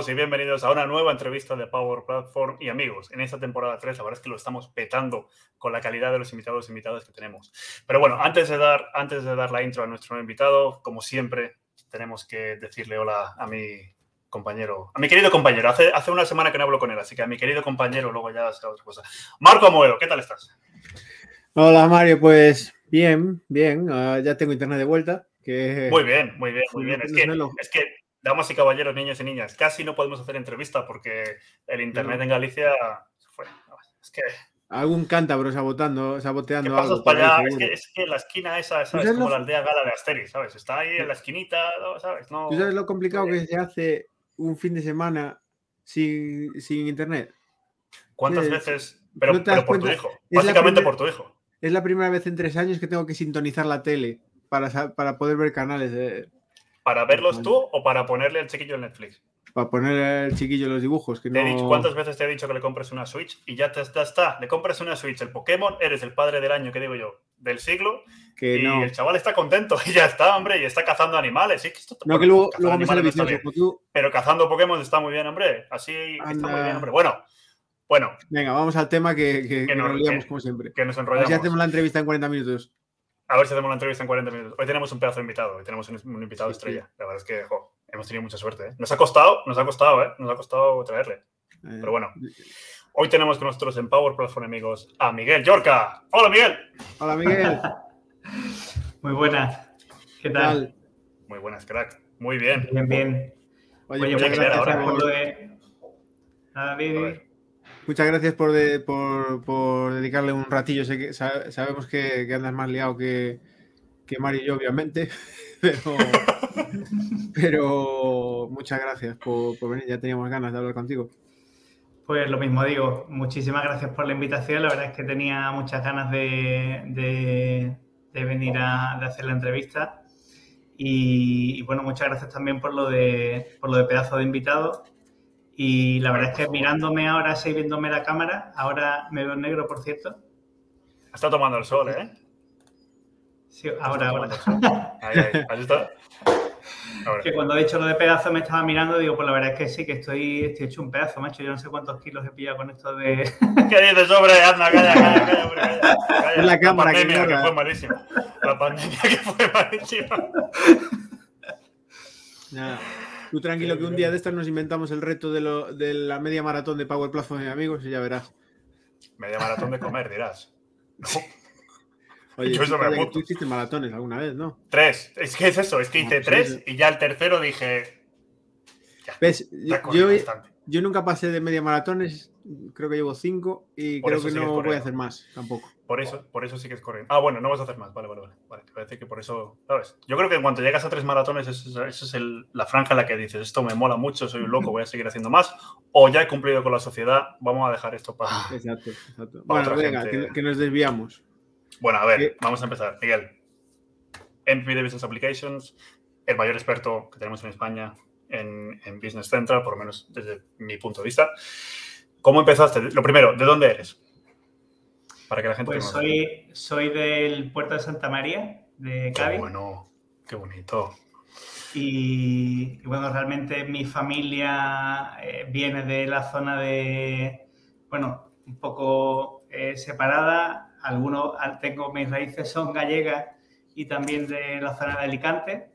todos y bienvenidos a una nueva entrevista de Power Platform y amigos. En esta temporada 3, la verdad es que lo estamos petando con la calidad de los invitados e invitadas que tenemos. Pero bueno, antes de dar, antes de dar la intro a nuestro nuevo invitado, como siempre, tenemos que decirle hola a mi compañero, a mi querido compañero. Hace, hace una semana que no hablo con él, así que a mi querido compañero luego ya será otra cosa. Marco Amoedo, ¿qué tal estás? Hola Mario, pues bien, bien, uh, ya tengo internet de vuelta. Que... Muy bien, muy bien, muy bien. Es que, es que damas y caballeros, niños y niñas, casi no podemos hacer entrevista porque el internet no. en Galicia fue. Es que. Algún cántabro sabotando, saboteando ¿Qué algo. Para allá? Es, que, es que la esquina esa, ¿sabes? Es como lo... la aldea gala de Asterix, ¿sabes? Está ahí en la esquinita, ¿sabes? No, ¿Tú sabes lo complicado que se hace un fin de semana sin, sin internet? ¿Cuántas sí, veces? Pero, no pero por tu hijo. Básicamente primera, por tu hijo. Es la primera vez en tres años que tengo que sintonizar la tele para, para poder ver canales de, ¿Para verlos tú o para ponerle al chiquillo el Netflix? Para poner al chiquillo los dibujos. Que te no... he dicho, ¿Cuántas veces te he dicho que le compres una Switch? Y ya te está, está. Le compras una Switch, el Pokémon, eres el padre del año, que digo yo, del siglo. Que y no. el chaval está contento y ya está, hombre, y está cazando animales. Sí, que esto, no, que luego, luego me sale vicioso, tú... Pero cazando Pokémon está muy bien, hombre. Así Anda. está muy bien, hombre. Bueno, bueno. Venga, vamos al tema que, que, que nos enrollamos como siempre. Que nos enrollamos. Así hacemos la entrevista en 40 minutos. A ver si hacemos la entrevista en 40 minutos. Hoy tenemos un pedazo de invitado, hoy tenemos un, un invitado sí, estrella. Sí. La verdad es que jo, hemos tenido mucha suerte. ¿eh? Nos ha costado, nos ha costado, ¿eh? Nos ha costado traerle. Eh, Pero bueno, hoy tenemos con nosotros en Power Platform, amigos, a Miguel Yorca. Hola, Miguel. Hola, Miguel. Muy buenas. ¿Qué tal? Muy buenas, crack. Muy bien. Bien, bien. Oye, Oye muchas gracias ahora, por lo de... Nada, Vivi. Muchas gracias por, por, dedicarle un ratillo. Sé que, sabemos que, que andas más liado que, que Mari y yo, obviamente, pero, muchas gracias por, venir. Ya teníamos ganas de hablar contigo. Pues lo mismo digo, muchísimas gracias por la invitación. La verdad es que tenía muchas ganas de, de, de venir a de hacer la entrevista. Y, y, bueno, muchas gracias también por lo de, por lo de pedazo de invitado. Y la verdad es que mirándome ahora, así viéndome la cámara, ahora me veo negro, por cierto. Está tomando el sol, ¿eh? Sí, ahora, ahora. Ahí, ahí, ahí está. Ahora. Que cuando he dicho lo de pedazo me estaba mirando, digo, pues la verdad es que sí, que estoy, estoy hecho un pedazo, macho. Yo no sé cuántos kilos he pillado con esto de. ¿Qué dices, hombre? Anda, calla, calla, calla, hombre, calla. calla. Es la cámara la pandemia que, que fue malísima. La pandemia que fue malísima. Nada. Tú tranquilo que un día de estos nos inventamos el reto de, lo, de la media maratón de Power Platform de amigos y ya verás. Media maratón de comer, dirás. No. Oye, Yo eso me apunto. tú hiciste maratones alguna vez, ¿no? Tres. Es que es eso, es que hice no, tres sí. y ya el tercero dije. Ya, ¿Ves? Yo, yo, nunca pasé de media maratones, creo que llevo cinco y por creo que no voy a hacer más tampoco. Por eso, por eso sí que es corriendo. Ah, bueno, no vas a hacer más. Vale, vale, vale. vale. Te decir que por eso, ¿sabes? Yo creo que en cuanto llegas a tres maratones, esa es, es el, la franja en la que dices, esto me mola mucho, soy un loco, voy a seguir haciendo más. O ya he cumplido con la sociedad, vamos a dejar esto para. Exacto, exacto. Para bueno, venga, gente. que, que, nos desviamos. Bueno, a ver, ¿Qué? vamos a empezar. Miguel, MVP de Business Applications, el mayor experto que tenemos en España en, en Business Central, por lo menos desde mi punto de vista. ¿Cómo empezaste? Lo primero, ¿de dónde eres? Para que la gente pues soy, soy del puerto de Santa María, de Cádiz. Qué bueno, qué bonito. Y, y bueno, realmente mi familia eh, viene de la zona de, bueno, un poco eh, separada. Algunos, tengo mis raíces son gallegas y también de la zona de Alicante,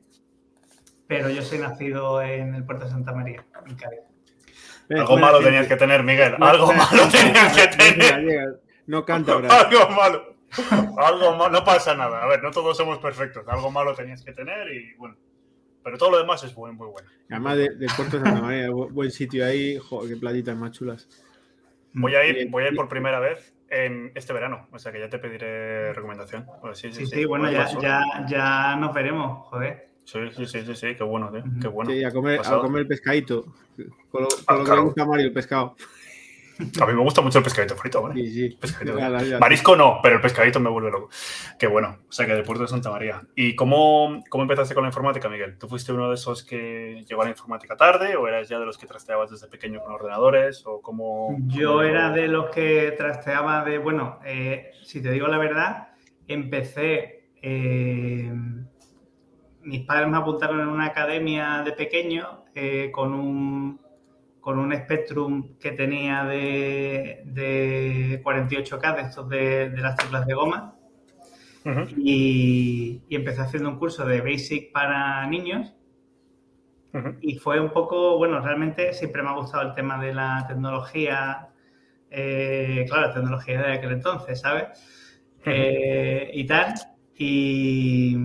pero yo soy nacido en el puerto de Santa María, en Cádiz. Algo malo tenías que tener, Miguel. Algo malo tenías que tener. No canta ahora. Algo malo. Algo malo. No pasa nada. A ver, no todos somos perfectos. Algo malo tenías que tener y bueno. Pero todo lo demás es muy, muy bueno. Además del de Puerto de Santa María, buen sitio ahí. Joder, qué playitas más chulas. Voy a ir, voy a ir por primera vez en este verano. O sea que ya te pediré recomendación. Pues sí, sí, sí, sí, bueno, ya, ya, ya nos veremos, joder. Sí, sí, sí, sí, sí, qué bueno, tío. Qué bueno. Sí, a comer, a comer el pescadito. Con lo, con ah, lo claro. que le gusta a Mario, el pescado. A mí me gusta mucho el pescadito frito, ¿vale? Sí, sí. Pescadito. Ya, ya, Marisco no, pero el pescadito me vuelve loco. Qué bueno. O sea, que de Puerto de Santa María. ¿Y cómo, cómo empezaste con la informática, Miguel? ¿Tú fuiste uno de esos que llegó a la informática tarde o eras ya de los que trasteabas desde pequeño con ordenadores? ¿O cómo, Yo cómo... era de los que trasteaba de, bueno, eh, si te digo la verdad, empecé... Eh, mis padres me apuntaron en una academia de pequeño eh, con un con un Spectrum que tenía de, de 48K, de estos de, las teclas de goma. y, empecé haciendo un curso de Basic para niños. Y fue un poco, bueno, realmente siempre me ha gustado el tema de la tecnología, eh, claro, la tecnología de aquel entonces, ¿sabes? Eh, y tal. Y,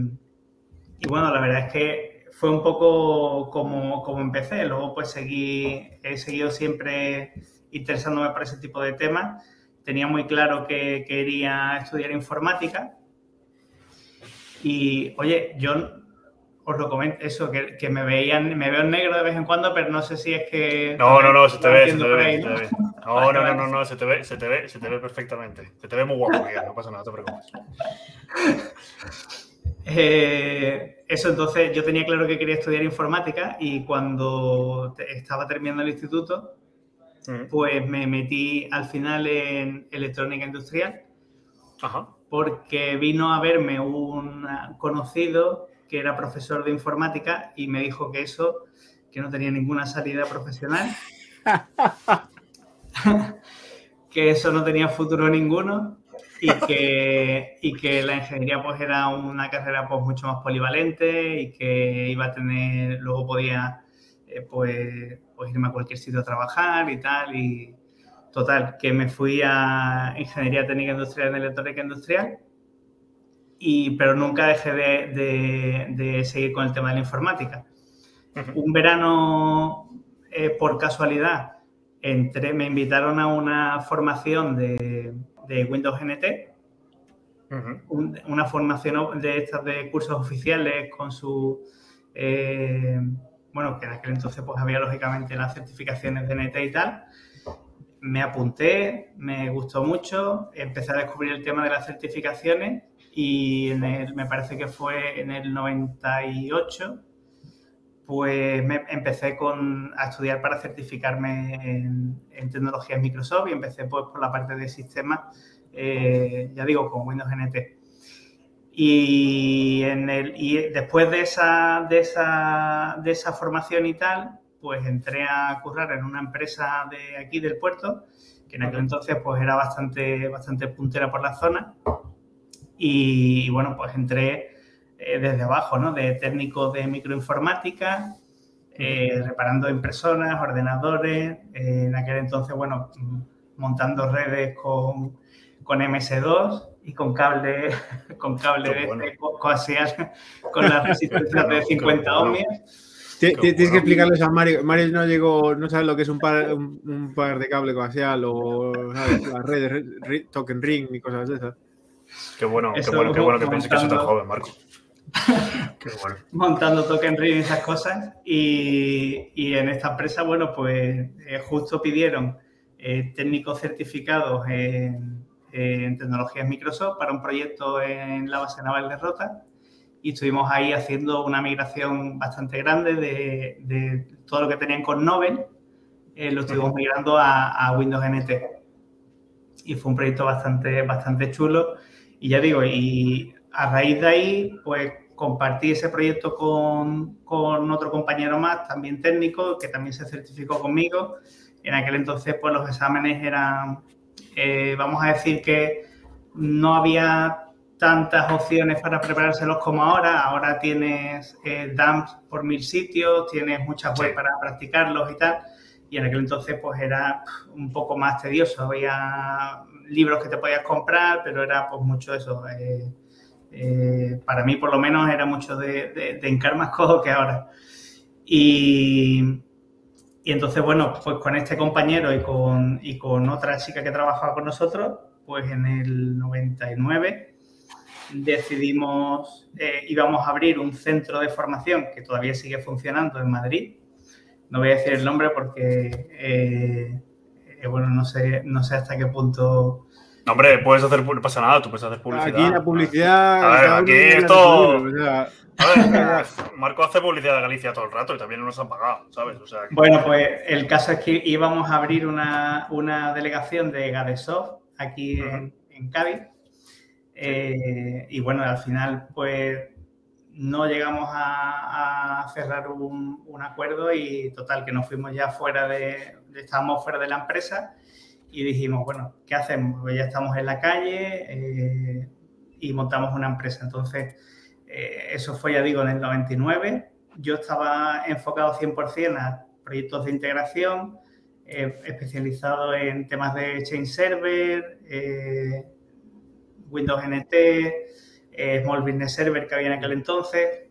y bueno, la verdad es que fue un poco como, como empecé. Luego pues seguí, he seguido siempre interesándome por ese tipo de temas. Tenía muy claro que quería estudiar informática. Y oye, yo os lo comento, eso, que, que, me veían, me veo en negro de vez en cuando, pero no sé si es que. No, no, no, se te ve, se te ve, ¿no? se te ve. No, no, no, no, se te ve, se te ve, se te ve perfectamente. Se te ve muy guapo, no pasa nada, no te preocupes. Eh, eso entonces yo tenía claro que quería estudiar informática y cuando estaba terminando el instituto, mm. pues me metí al final en electrónica industrial. Porque vino a verme un conocido que era profesor de informática y me dijo que eso, que no tenía ninguna salida profesional, que eso no tenía futuro ninguno y que, y que la ingeniería pues era una carrera pues mucho más polivalente y que iba a tener, luego podía eh, pues, pues, irme a cualquier sitio a trabajar y tal y total, que me fui a ingeniería técnica industrial en electrónica industrial y, pero nunca dejé de, de, seguir con el tema de la informática. Un verano, eh, por casualidad, entré, me invitaron a una formación de, de Windows NT, una formación de estas de cursos oficiales con su, eh, bueno, que en aquel entonces pues había lógicamente las certificaciones de NT y tal. Me apunté, me gustó mucho, empecé a descubrir el tema de las certificaciones y en me parece que fue en el 98, pues me empecé con, a estudiar para certificarme en, tecnologías Microsoft y empecé pues, por la parte de sistemas, eh, ya digo, con Windows NT. Y, en el, y después de esa, de, esa, de esa formación y tal, pues entré a currar en una empresa de aquí del puerto, que en aquel entonces pues era bastante, bastante puntera por la zona. Y, y bueno, pues entré eh, desde abajo, ¿no? De técnicos de microinformática, eh, reparando impresoras, ordenadores. Eh, en aquel entonces, bueno, montando redes con, con MS2 y con cable, con cable de este, con las resistencias de 50 ohmios. Tienes que explicarles a Mario. Mario no llegó, no sabe lo que es un par, un, par de cable coaxial o las redes, token ring y cosas de esas. Qué bueno, qué bueno, qué bueno que pienses que soy tan joven, Marco. Montando token ring y esas cosas. Y, y, en esta empresa, bueno, pues eh, justo pidieron eh, técnicos certificados en, en, tecnologías Microsoft para un proyecto en la base naval de Rota. Y estuvimos ahí haciendo una migración bastante grande de, de todo lo que tenían con Nobel. Eh, lo estuvimos migrando a, a, Windows NT. Y fue un proyecto bastante, bastante chulo. Y ya digo, y a raíz de ahí, pues compartí ese proyecto con, con, otro compañero más, también técnico, que también se certificó conmigo. En aquel entonces, pues los exámenes eran, eh, vamos a decir que no había tantas opciones para preparárselos como ahora. Ahora tienes eh, DAMPs por mil sitios, tienes muchas webs para practicarlos y tal. Y en aquel entonces, pues era un poco más tedioso. Había libros que te podías comprar, pero era pues mucho eso. Eh, eh, para mí, por lo menos, era mucho de, de, encar más cojo que ahora. Y, entonces, bueno, pues con este compañero y con, otra chica que trabajaba con nosotros, pues en el 99 decidimos, eh, íbamos a abrir un centro de formación que todavía sigue funcionando en Madrid. No voy a decir el nombre porque, eh, bueno, no sé, no sé hasta qué punto hombre, puedes hacer, no pasa nada, tú puedes hacer publicidad. Aquí la publicidad. A ver, aquí esto. A ver, Marco hace publicidad de Galicia todo el rato y también no nos han pagado, ¿sabes? Bueno, pues el caso es que íbamos a abrir una, una delegación de Gadesoft aquí en, Cádiz. Eh, y bueno, al final, pues no llegamos a, cerrar un, acuerdo y total, que nos fuimos ya fuera de, estábamos fuera de la empresa y dijimos, bueno, ¿qué hacemos? Pues ya estamos en la calle eh, y montamos una empresa. Entonces, eh, eso fue, ya digo, en el 99. Yo estaba enfocado 100% a proyectos de integración, eh, especializado en temas de Chain Server, Windows NT, Small Business Server que había en aquel entonces.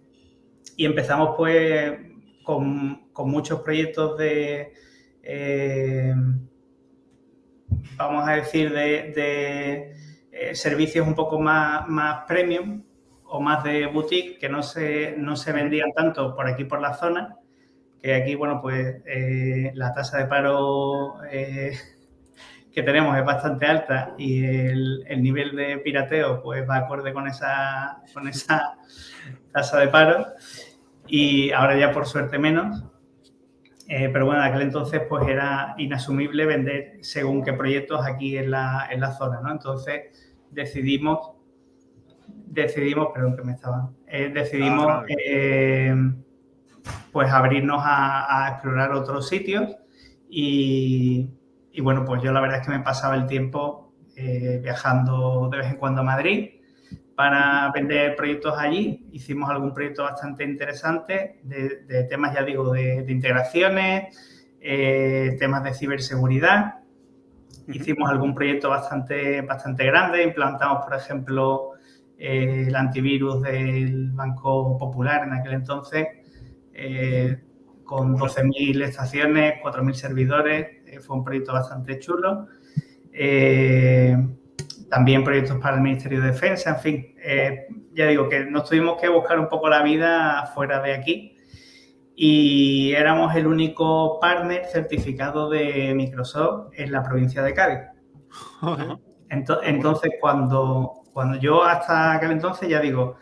Y empezamos pues con, muchos proyectos de, vamos a decir, de, eh, servicios un poco más, más premium o más de boutique que no se, no se vendían tanto por aquí por la zona, que aquí, bueno, pues eh, la tasa de paro que tenemos es bastante alta y el, nivel de pirateo pues va acorde con esa, con esa tasa de paro y ahora ya por suerte menos. Eh, pero bueno, en aquel entonces pues era inasumible vender según qué proyectos aquí en la, en la zona, ¿no? Entonces decidimos, decidimos, perdón que me estaban, eh, decidimos ah, eh, pues abrirnos a, a explorar otros sitios y, y bueno, pues yo la verdad es que me pasaba el tiempo viajando de vez en cuando a Madrid para vender proyectos allí. Hicimos algún proyecto bastante interesante de, temas, ya digo, de, integraciones, eh, temas de ciberseguridad. Hicimos algún proyecto bastante, bastante grande. Implantamos, por ejemplo, eh, el antivirus del Banco Popular en aquel entonces, con 12.000 estaciones, 4.000 servidores eh, fue un proyecto bastante chulo. Eh, también proyectos para el Ministerio de Defensa, en fin, eh, ya digo que nos tuvimos que buscar un poco la vida fuera de aquí y éramos el único partner certificado de Microsoft en la provincia de Cádiz. Entonces, cuando, cuando yo hasta aquel entonces, ya digo,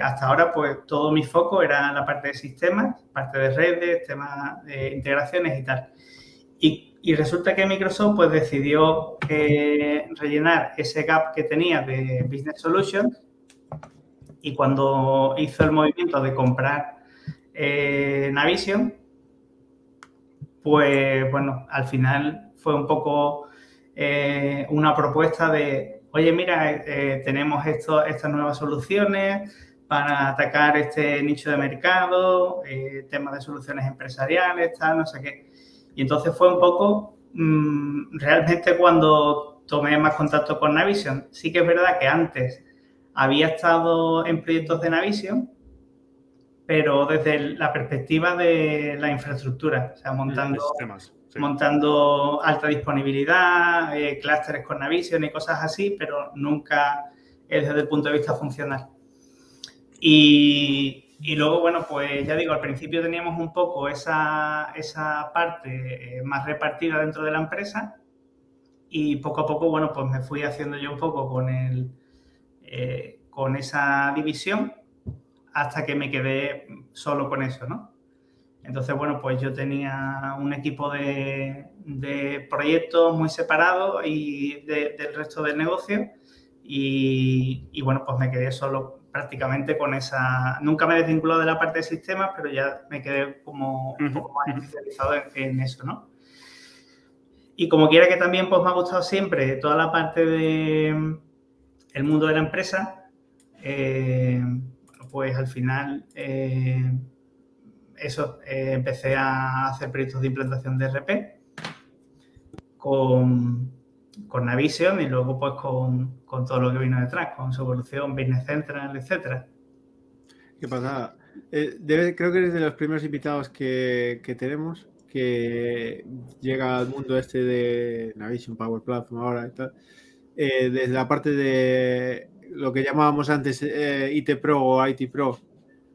hasta ahora pues todo mi foco era la parte de sistemas, parte de redes, temas de integraciones y tal. Y y resulta que Microsoft pues, decidió eh, rellenar ese gap que tenía de Business Solutions y cuando hizo el movimiento de comprar eh, Navision, pues bueno, al final fue un poco eh, una propuesta de, oye, mira, tenemos esto, estas nuevas soluciones para atacar este nicho de mercado, temas de soluciones empresariales, tal, no sé qué. Y entonces fue un poco mm, realmente cuando tomé más contacto con Navision. Sí que es verdad que antes había estado en proyectos de Navision, pero desde la perspectiva de la infraestructura, o sea, montando, montando alta disponibilidad, eh, clústeres con Navision y cosas así, pero nunca desde el punto de vista funcional. Y, y luego, bueno, pues ya digo, al principio teníamos un poco esa, esa parte eh, más repartida dentro de la empresa y poco a poco, bueno, pues me fui haciendo yo un poco con, el, eh, con esa división hasta que me quedé solo con eso, ¿no? Entonces, bueno, pues yo tenía un equipo de, de proyectos muy separado y del resto del negocio y, y, bueno, pues me quedé solo prácticamente con esa... Nunca me he desvinculado de la parte de sistemas, pero ya me quedé como un poco más especializado en, eso, ¿no? Y como quiera que también pues, me ha gustado siempre toda la parte de el mundo de la empresa, eh, pues al final eh, eso, eh, empecé a hacer proyectos de implantación de RP con, con Navision y luego pues con, con todo lo que vino detrás, con su evolución, Business Central, etcétera. Qué pasada. Eh, creo que eres de los primeros invitados que, que, tenemos que llega al mundo este de Navision Power Platform ahora y tal, eh, desde la parte de lo que llamábamos antes eh, IT Pro o IT Pro, o,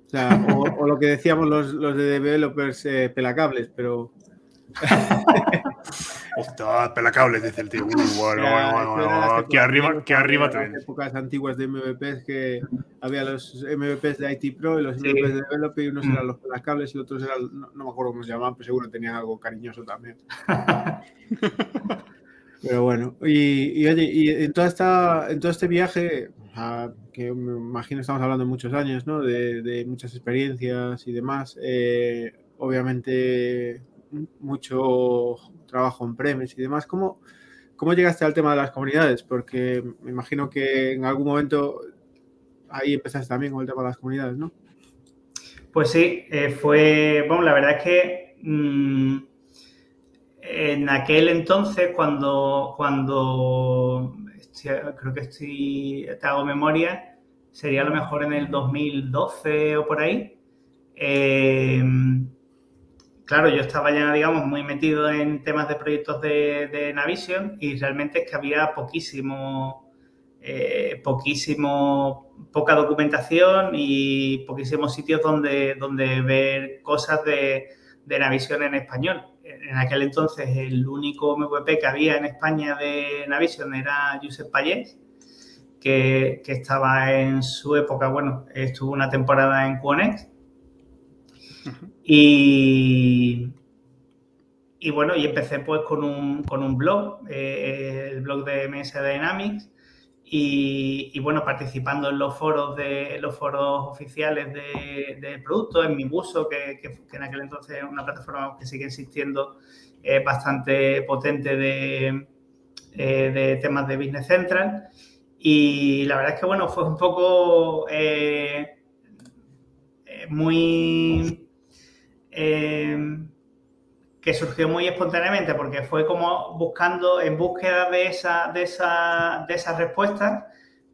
sea, o, lo que decíamos los, los de developers pelacables, pero Hostia, pelacables, dice el tío. Uh, bueno, bueno, bueno, Aquí arriba, que arriba te ven. épocas antiguas de MVPs que había los MVPs de IT Pro y los MVPs de Develop y unos eran mm. los pelacables y otros eran, no, me acuerdo cómo se llamaban, pero seguro tenían algo cariñoso también. pero bueno, y, y oye, y en, toda esta, en todo este viaje, que me imagino estamos hablando de muchos años, ¿no? De, muchas experiencias y demás. Eh, obviamente, mucho trabajo en premes y demás. ¿Cómo, ¿Cómo llegaste al tema de las comunidades? Porque me imagino que en algún momento ahí empezaste también con el tema de las comunidades, ¿no? Pues sí, eh, fue, bueno, la verdad es que mm, en aquel entonces, cuando, cuando creo que estoy, te hago memoria, sería a lo mejor en el 2012 o por ahí. Eh, claro, yo estaba ya, digamos, muy metido en temas de proyectos de, Navision y realmente es que había poquísimo, eh, poquísimo, poca documentación y poquísimos sitios donde, donde ver cosas de, Navision en español. En aquel entonces el único MVP que había en España de Navision era Josep Payés, que, estaba en su época, bueno, estuvo una temporada en Y, y bueno, y empecé pues con un, con un blog, eh, el blog de MS Dynamics, y, bueno, participando en los foros de los foros oficiales del de producto, en mi buso, que, en aquel entonces era una plataforma que sigue existiendo eh, bastante potente de, eh, de, temas de Business Central. Y la verdad es que bueno, fue un poco muy que surgió muy espontáneamente porque fue como buscando, en búsqueda de, esa, de, esa, de esas respuestas,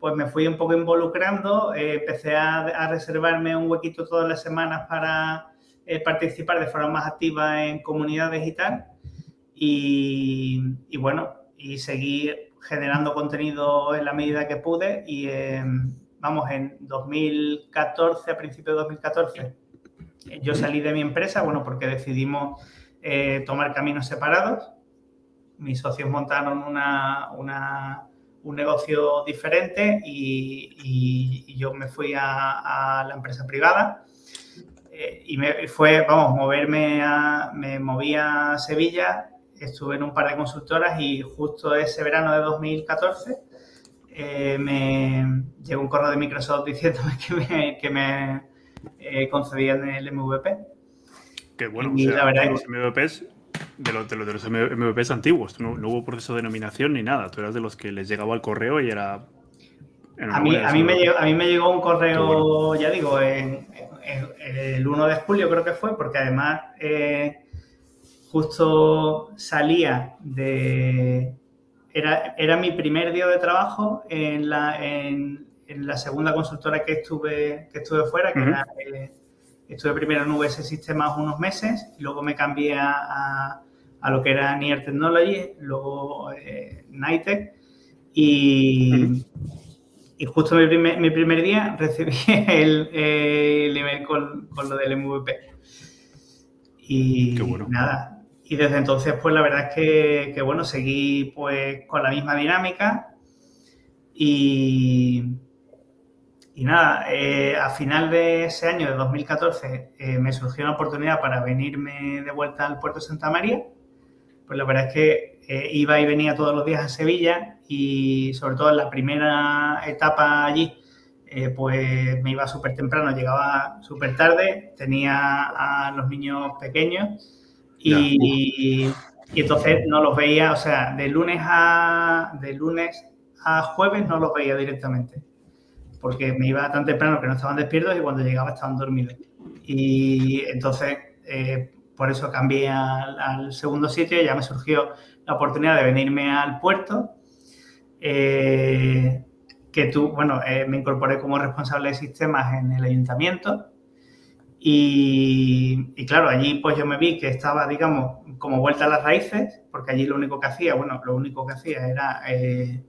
pues me fui un poco involucrando, eh, empecé a, reservarme un huequito todas las semanas para eh, participar de forma más activa en comunidades y tal. Y, bueno, y seguí generando contenido en la medida que pude y vamos, en 2014, a principios de 2014, yo salí de mi empresa, bueno, porque decidimos eh, tomar caminos separados. Mis socios montaron un negocio diferente y, yo me fui a, la empresa privada. Eh, y me fue, vamos, moverme a, me moví a Sevilla, estuve en un par de consultoras y justo ese verano de 2014 eh, me llegó un correo de Microsoft diciéndome que me, que me concedían el MVP bueno, los MVPs, de los, de los, MVPs antiguos, no, hubo proceso de nominación ni nada, tú eras de los que les llegaba el correo y era... A mí, a, mí me llegó, a mí me llegó un correo, ya digo, en, el 1 de julio creo que fue, porque además eh, justo salía de... Era, era mi primer día de trabajo en la, en, la segunda consultora que estuve, que estuve fuera, que era... Eh, Estuve primero en VS Sistemas unos meses y luego me cambié a, lo que era Near Technology, luego eh, Nitec. Y, y justo mi primer, mi primer, día recibí el, el email con, con, lo del MVP. Y nada, y desde entonces pues la verdad es que, que bueno, seguí pues con la misma dinámica y y nada, eh, a final de ese año, de 2014, eh, me surgió una oportunidad para venirme de vuelta al puerto de Santa María. Pues la verdad es que eh, iba y venía todos los días a Sevilla y sobre todo en la primera etapa allí, pues me iba súper temprano, llegaba súper tarde, tenía a los niños pequeños y, y, entonces no los veía, o sea, de lunes a, de lunes a jueves no los veía directamente porque me iba tan temprano que no estaban despiertos y cuando llegaba estaban dormidos. Y entonces, eh, por eso cambié al, segundo sitio y ya me surgió la oportunidad de venirme al puerto. Eh, que tú, bueno, eh, me incorporé como responsable de sistemas en el ayuntamiento. Y, y, claro, allí pues yo me vi que estaba, digamos, como vuelta a las raíces, porque allí lo único que hacía, bueno, lo único que hacía era eh,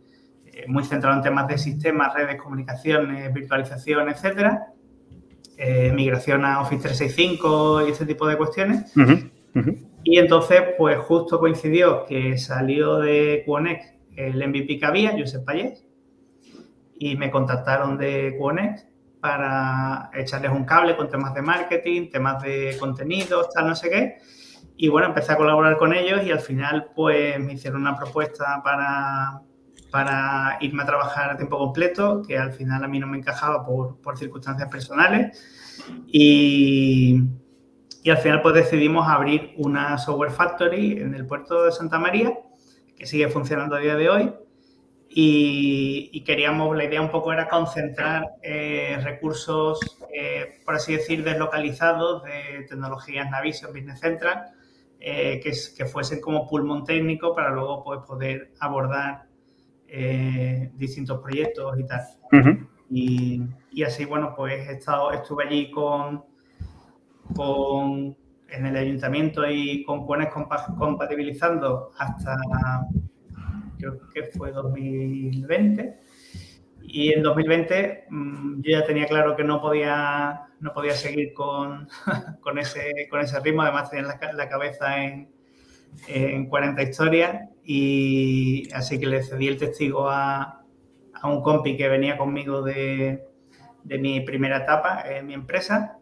muy centrado en temas de sistemas, redes, comunicaciones, virtualización, etcétera, eh, migración a Office 365 y ese tipo de cuestiones. Y entonces, pues justo coincidió que salió de Quonex el MVP que había, Josep Payés, y me contactaron de Quonex para echarles un cable con temas de marketing, temas de contenidos, tal, no sé qué. Y bueno, empecé a colaborar con ellos y al final, pues me hicieron una propuesta para, para irme a trabajar a tiempo completo, que al final a mí no me encajaba por, por circunstancias personales. Y, y, al final pues decidimos abrir una software factory en el puerto de Santa María, que sigue funcionando a día de hoy. Y, queríamos, la idea un poco era concentrar eh, recursos, eh, por así decir, deslocalizados de tecnologías Navision Business Central, eh, que, que, fuesen como pulmón técnico para luego pues, poder abordar distintos proyectos y tal. y, y, así, bueno, pues he estado, estuve allí con, con en el ayuntamiento y con Cuenes compatibilizando hasta creo que fue 2020. Y en 2020 mm, yo ya tenía claro que no podía, no podía seguir con, con, ese, con ese ritmo, además tenía la, cabeza en, en 40 historias y así que le cedí el testigo a, a un compi que venía conmigo de, de mi primera etapa en mi empresa